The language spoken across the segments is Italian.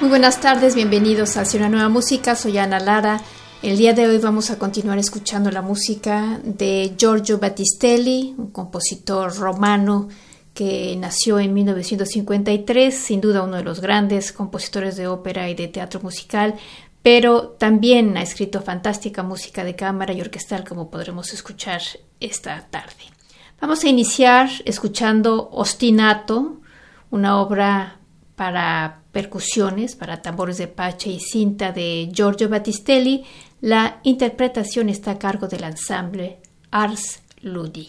Muy buenas tardes, bienvenidos a Hacia una nueva música. Soy Ana Lara. El día de hoy vamos a continuar escuchando la música de Giorgio Battistelli, un compositor romano que nació en 1953, sin duda uno de los grandes compositores de ópera y de teatro musical, pero también ha escrito fantástica música de cámara y orquestal como podremos escuchar esta tarde. Vamos a iniciar escuchando Ostinato, una obra para percusiones, para tambores de pache y cinta de Giorgio Battistelli. La interpretación está a cargo del ensamble Ars Ludi.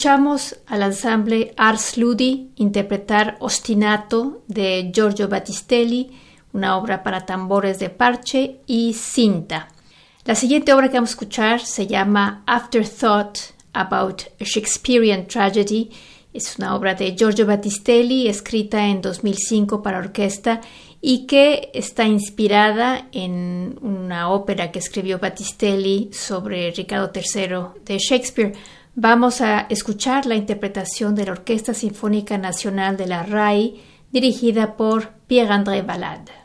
Escuchamos al ensamble Ars Ludi interpretar Ostinato de Giorgio Battistelli, una obra para tambores de parche y cinta. La siguiente obra que vamos a escuchar se llama Afterthought About a Shakespearean Tragedy. Es una obra de Giorgio Battistelli escrita en 2005 para orquesta y que está inspirada en una ópera que escribió Battistelli sobre Ricardo III de Shakespeare. Vamos a escuchar la interpretación de la Orquesta Sinfónica Nacional de la RAI dirigida por Pierre-André Valade.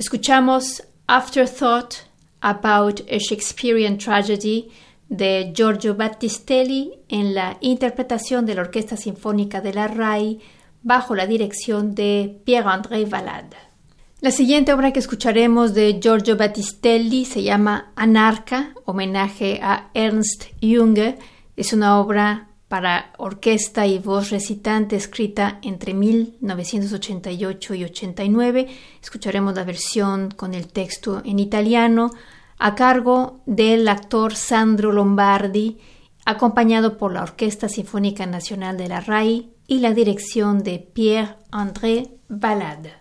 Escuchamos Afterthought About a Shakespearean Tragedy de Giorgio Battistelli en la interpretación de la Orquesta Sinfónica de la RAI bajo la dirección de Pierre-André Valade. La siguiente obra que escucharemos de Giorgio Battistelli se llama Anarca, homenaje a Ernst Junge. Es una obra para orquesta y voz recitante escrita entre 1988 y 89. Escucharemos la versión con el texto en italiano a cargo del actor Sandro Lombardi, acompañado por la Orquesta Sinfónica Nacional de la RAI y la dirección de Pierre-André Ballade.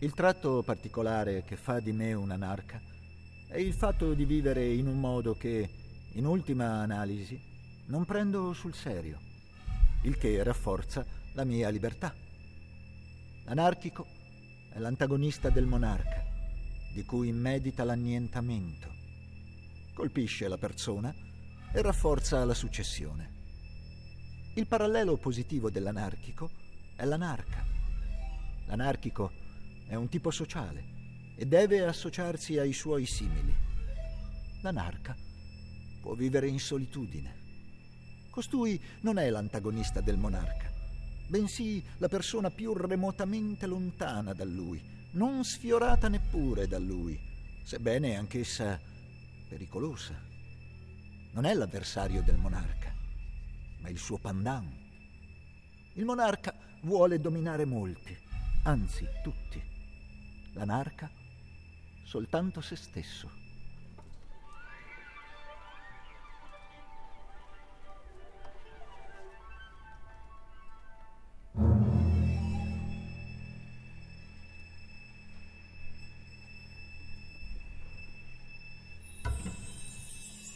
Il tratto particolare che fa di me un'anarca è il fatto di vivere in un modo che, in ultima analisi, non prendo sul serio, il che rafforza la mia libertà. L'anarchico è l'antagonista del monarca, di cui medita l'annientamento. Colpisce la persona e rafforza la successione. Il parallelo positivo dell'anarchico è l'anarca. L'anarchico è un tipo sociale e deve associarsi ai suoi simili. L'anarca può vivere in solitudine. Costui non è l'antagonista del monarca, bensì la persona più remotamente lontana da lui, non sfiorata neppure da lui, sebbene anch'essa pericolosa. Non è l'avversario del monarca, ma il suo pandan. Il monarca vuole dominare molti, anzi tutti l'anarca soltanto se stesso.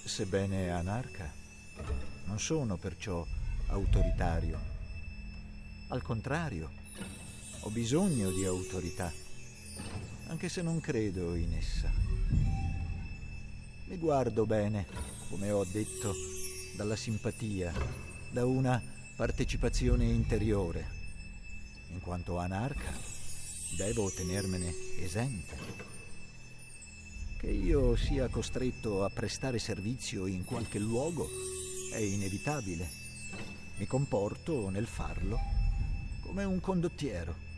Sebbene anarca, non sono perciò autoritario. Al contrario, ho bisogno di autorità anche se non credo in essa. Mi guardo bene, come ho detto, dalla simpatia, da una partecipazione interiore. In quanto anarca, devo tenermene esente. Che io sia costretto a prestare servizio in qualche luogo è inevitabile. Mi comporto nel farlo come un condottiero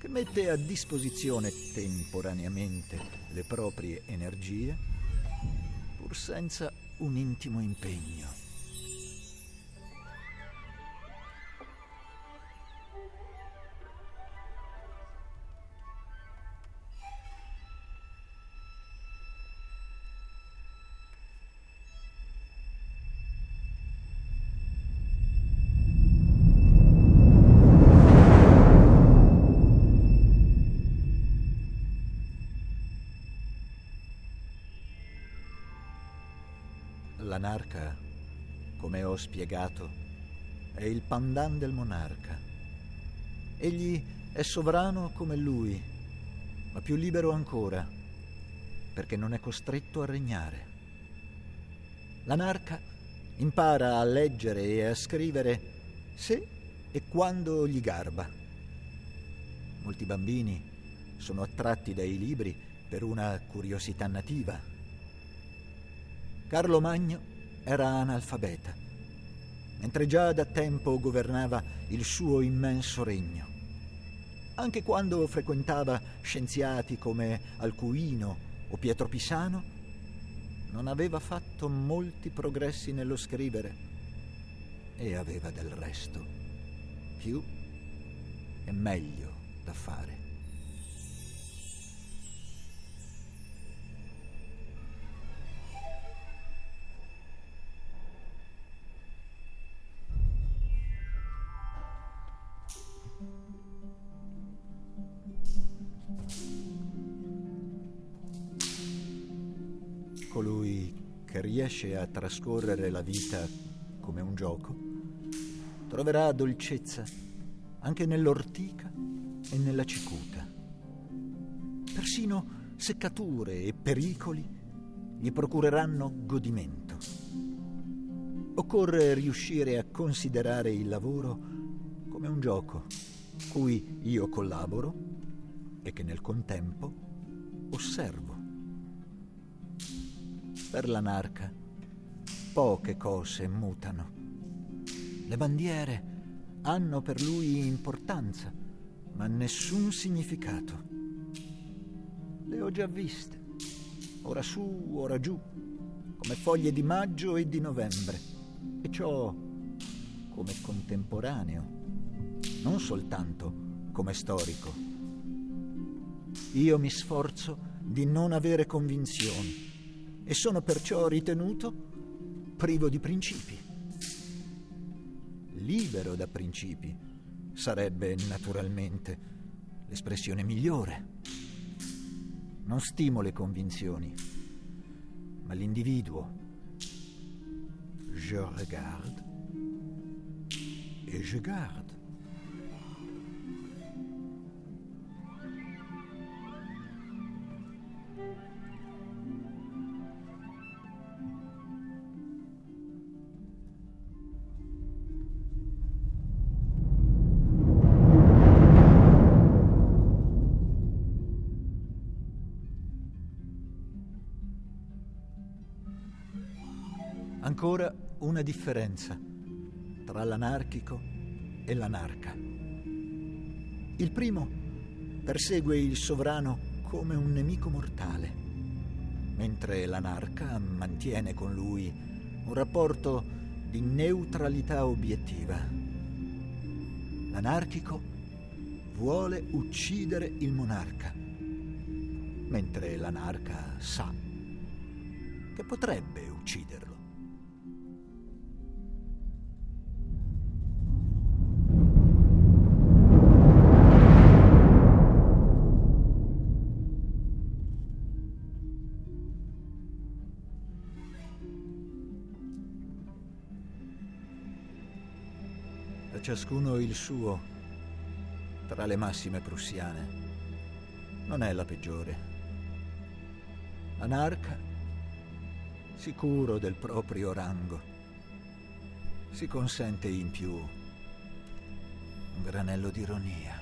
che mette a disposizione temporaneamente le proprie energie pur senza un intimo impegno. Spiegato, è il pandan del monarca. Egli è sovrano come lui, ma più libero ancora, perché non è costretto a regnare. L'anarca impara a leggere e a scrivere se e quando gli garba. Molti bambini sono attratti dai libri per una curiosità nativa Carlo Magno era analfabeta, mentre già da tempo governava il suo immenso regno. Anche quando frequentava scienziati come Alcuino o Pietro Pisano, non aveva fatto molti progressi nello scrivere e aveva del resto più e meglio da fare. Riesce a trascorrere la vita come un gioco, troverà dolcezza anche nell'ortica e nella cicuta. Persino seccature e pericoli gli procureranno godimento. Occorre riuscire a considerare il lavoro come un gioco cui io collaboro e che nel contempo osservo per l'anarca poche cose mutano. Le bandiere hanno per lui importanza, ma nessun significato. Le ho già viste, ora su, ora giù, come foglie di maggio e di novembre, e ciò come contemporaneo, non soltanto come storico. Io mi sforzo di non avere convinzioni e sono perciò ritenuto privo di principi. Libero da principi sarebbe naturalmente l'espressione migliore. Non stimo le convinzioni, ma l'individuo. Je regarde et je garde. Una differenza tra l'anarchico e l'anarca. Il primo persegue il sovrano come un nemico mortale, mentre l'anarca mantiene con lui un rapporto di neutralità obiettiva. L'anarchico vuole uccidere il monarca, mentre l'anarca sa che potrebbe ucciderlo. Ciascuno il suo, tra le massime prussiane. Non è la peggiore. Anarca, sicuro del proprio rango, si consente in più un granello di ironia.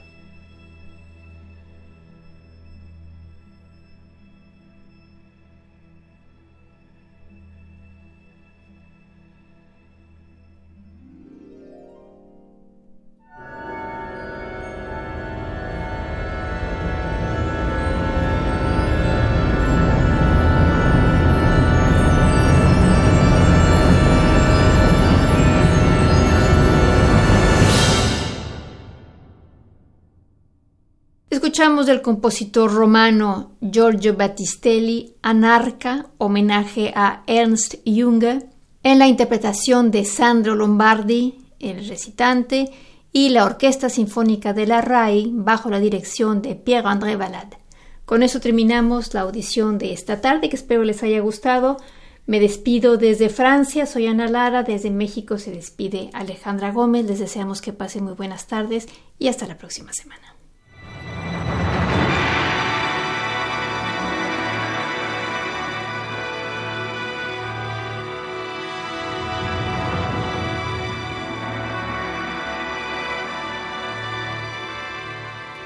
Escuchamos del compositor romano Giorgio Battistelli Anarca, homenaje a Ernst Junger, en la interpretación de Sandro Lombardi, el recitante, y la Orquesta Sinfónica de la RAI bajo la dirección de Pierre-André Valade. Con eso terminamos la audición de esta tarde, que espero les haya gustado. Me despido desde Francia, soy Ana Lara, desde México se despide Alejandra Gómez, les deseamos que pasen muy buenas tardes y hasta la próxima semana.